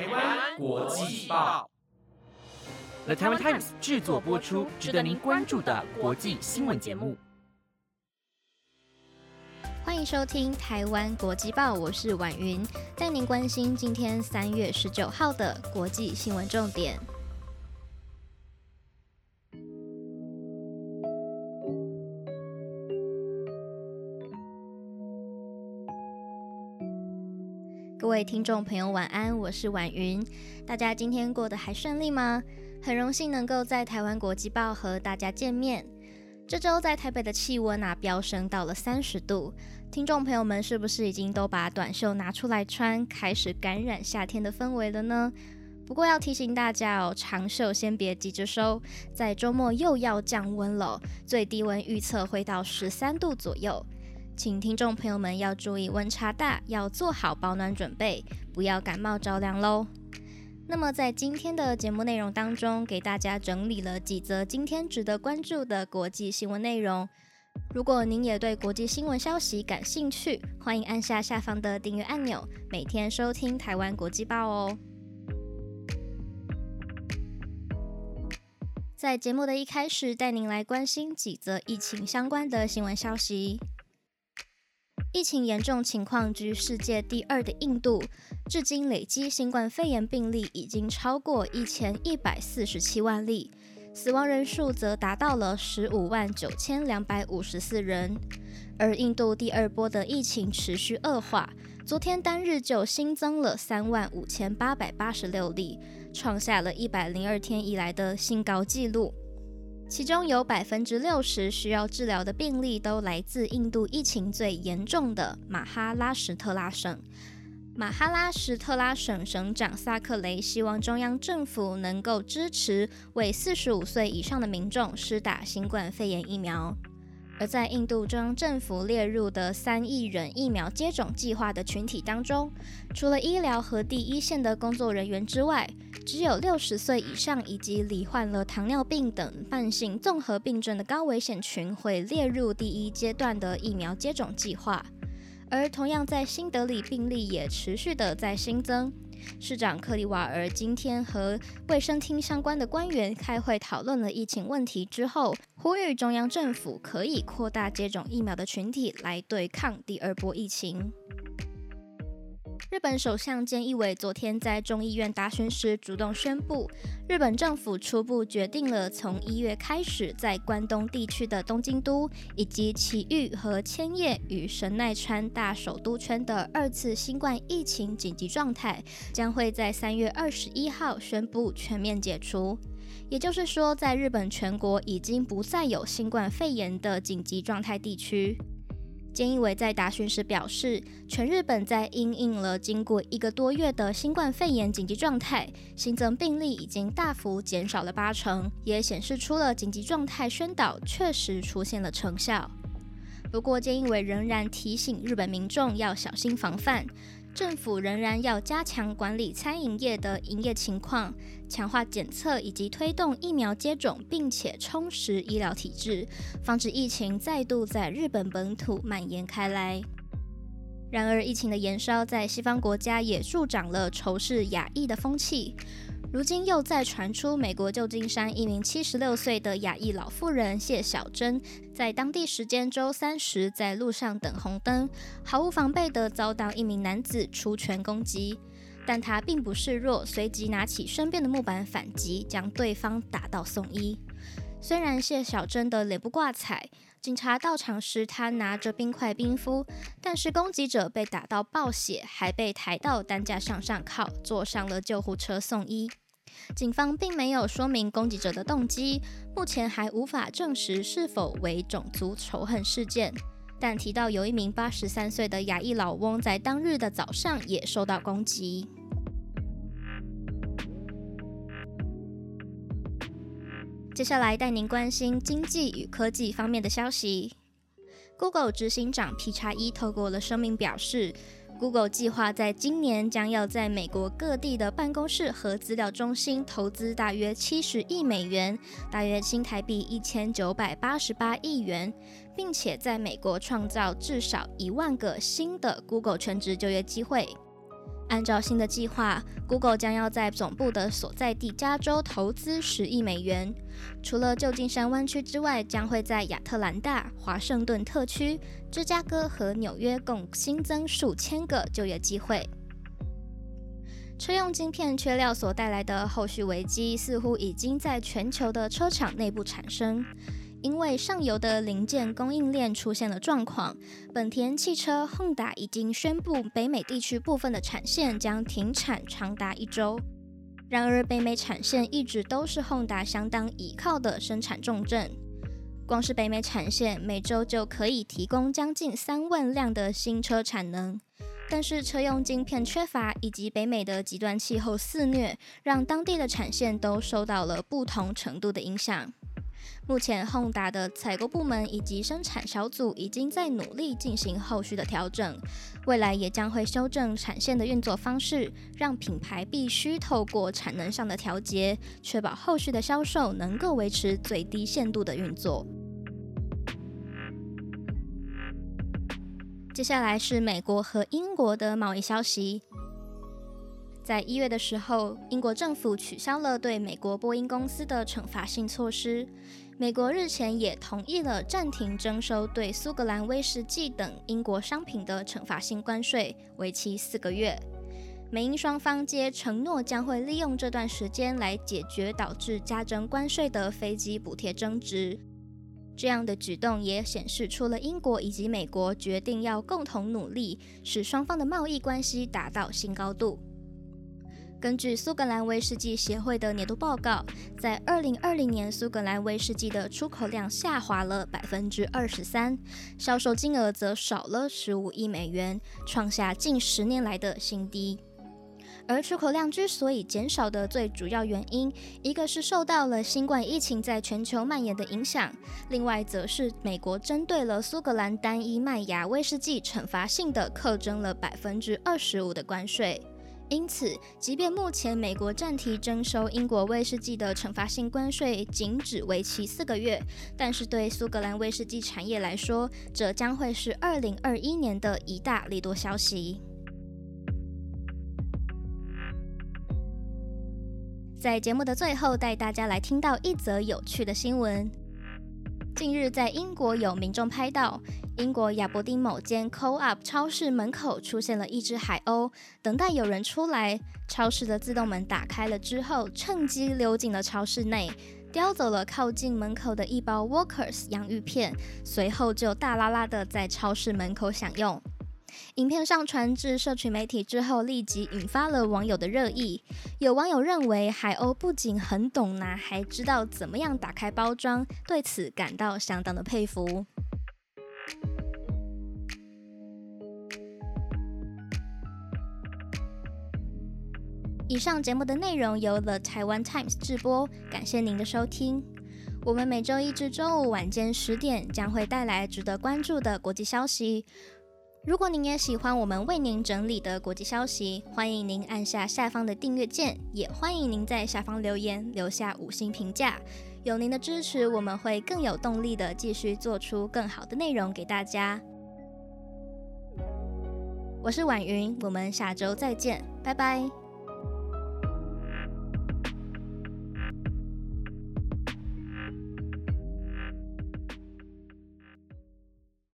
台湾国际报，The Taiwan Times 制作播出，值得您关注的国际新闻节目。欢迎收听台湾国际报，我是婉云，带您关心今天三月十九号的国际新闻重点。各位听众朋友，晚安，我是婉云。大家今天过得还顺利吗？很荣幸能够在台湾国际报和大家见面。这周在台北的气温啊飙升到了三十度，听众朋友们是不是已经都把短袖拿出来穿，开始感染夏天的氛围了呢？不过要提醒大家哦，长袖先别急着收，在周末又要降温了，最低温预测会到十三度左右。请听众朋友们要注意温差大，要做好保暖准备，不要感冒着凉喽。那么在今天的节目内容当中，给大家整理了几则今天值得关注的国际新闻内容。如果您也对国际新闻消息感兴趣，欢迎按下下方的订阅按钮，每天收听台湾国际报哦。在节目的一开始，带您来关心几则疫情相关的新闻消息。疫情严重情况居世界第二的印度，至今累积新冠肺炎病例已经超过一千一百四十七万例，死亡人数则达到了十五万九千两百五十四人。而印度第二波的疫情持续恶化，昨天单日就新增了三万五千八百八十六例，创下了一百零二天以来的新高纪录。其中有百分之六十需要治疗的病例都来自印度疫情最严重的马哈拉什特拉省。马哈拉什特拉省省长萨克雷希望中央政府能够支持为四十五岁以上的民众施打新冠肺炎疫苗。而在印度中央政府列入的三亿人疫苗接种计划的群体当中，除了医疗和第一线的工作人员之外，只有六十岁以上以及罹患了糖尿病等慢性综合病症的高危险群会列入第一阶段的疫苗接种计划。而同样在新德里，病例也持续的在新增。市长克里瓦尔今天和卫生厅相关的官员开会讨论了疫情问题之后，呼吁中央政府可以扩大接种疫苗的群体来对抗第二波疫情。日本首相菅义伟昨天在众议院答询时，主动宣布，日本政府初步决定了从一月开始，在关东地区的东京都以及埼玉和千叶与神奈川大首都圈的二次新冠疫情紧急状态，将会在三月二十一号宣布全面解除。也就是说，在日本全国已经不再有新冠肺炎的紧急状态地区。菅义伟在答询时表示，全日本在因应了经过一个多月的新冠肺炎紧急状态，新增病例已经大幅减少了八成，也显示出了紧急状态宣导确实出现了成效。不过，菅义伟仍然提醒日本民众要小心防范。政府仍然要加强管理餐饮业的营业情况，强化检测以及推动疫苗接种，并且充实医疗体制，防止疫情再度在日本本土蔓延开来。然而，疫情的延烧在西方国家也助长了仇视亚裔的风气。如今又再传出，美国旧金山一名七十六岁的亚裔老妇人谢小珍，在当地时间周三时在路上等红灯，毫无防备地遭到一名男子出拳攻击，但他并不示弱，随即拿起身边的木板反击，将对方打到送医。虽然谢小珍的脸部挂彩，警察到场时他拿着冰块冰敷，但是攻击者被打到暴血，还被抬到担架上上铐，坐上了救护车送医。警方并没有说明攻击者的动机，目前还无法证实是否为种族仇恨事件。但提到有一名八十三岁的亚裔老翁在当日的早上也受到攻击。接下来带您关心经济与科技方面的消息。Google 执行长皮查伊透过了声明表示。Google 计划在今年将要在美国各地的办公室和资料中心投资大约七十亿美元，大约新台币一千九百八十八亿元，并且在美国创造至少一万个新的 Google 全职就业机会。按照新的计划，Google 将要在总部的所在地加州投资十亿美元。除了旧金山湾区之外，将会在亚特兰大、华盛顿特区、芝加哥和纽约共新增数千个就业机会。车用晶片缺料所带来的后续危机，似乎已经在全球的车厂内部产生。因为上游的零件供应链出现了状况，本田汽车、Honda 已经宣布北美地区部分的产线将停产长达一周。然而，北美产线一直都是 Honda 相当倚靠的生产重镇，光是北美产线每周就可以提供将近三万辆的新车产能。但是，车用晶片缺乏以及北美的极端气候肆虐，让当地的产线都受到了不同程度的影响。目前，Honda 的采购部门以及生产小组已经在努力进行后续的调整，未来也将会修正产线的运作方式，让品牌必须透过产能上的调节，确保后续的销售能够维持最低限度的运作。接下来是美国和英国的贸易消息。在一月的时候，英国政府取消了对美国波音公司的惩罚性措施。美国日前也同意了暂停征收对苏格兰威士忌等英国商品的惩罚性关税，为期四个月。美英双方皆承诺将会利用这段时间来解决导致加征关税的飞机补贴争执。这样的举动也显示出了英国以及美国决定要共同努力，使双方的贸易关系达到新高度。根据苏格兰威士忌协会的年度报告，在二零二零年，苏格兰威士忌的出口量下滑了百分之二十三，销售金额则少了十五亿美元，创下近十年来的新低。而出口量之所以减少的最主要原因，一个是受到了新冠疫情在全球蔓延的影响，另外则是美国针对了苏格兰单一麦芽威士忌惩罚性的课征了百分之二十五的关税。因此，即便目前美国暂停征收英国威士忌的惩罚性关税，仅只为期四个月，但是对苏格兰威士忌产业来说，这将会是二零二一年的一大利多消息。在节目的最后，带大家来听到一则有趣的新闻。近日，在英国有民众拍到，英国亚伯丁某间 Co-op 超市门口出现了一只海鸥，等待有人出来。超市的自动门打开了之后，趁机溜进了超市内，叼走了靠近门口的一包 Walkers 洋芋片，随后就大拉拉的在超市门口享用。影片上传至社群媒体之后，立即引发了网友的热议。有网友认为海鸥不仅很懂拿，还知道怎么样打开包装，对此感到相当的佩服。以上节目的内容由 The Taiwan Times 制播，感谢您的收听。我们每周一至周五晚间十点将会带来值得关注的国际消息。如果您也喜欢我们为您整理的国际消息，欢迎您按下下方的订阅键，也欢迎您在下方留言留下五星评价。有您的支持，我们会更有动力的继续做出更好的内容给大家。我是婉云，我们下周再见，拜拜。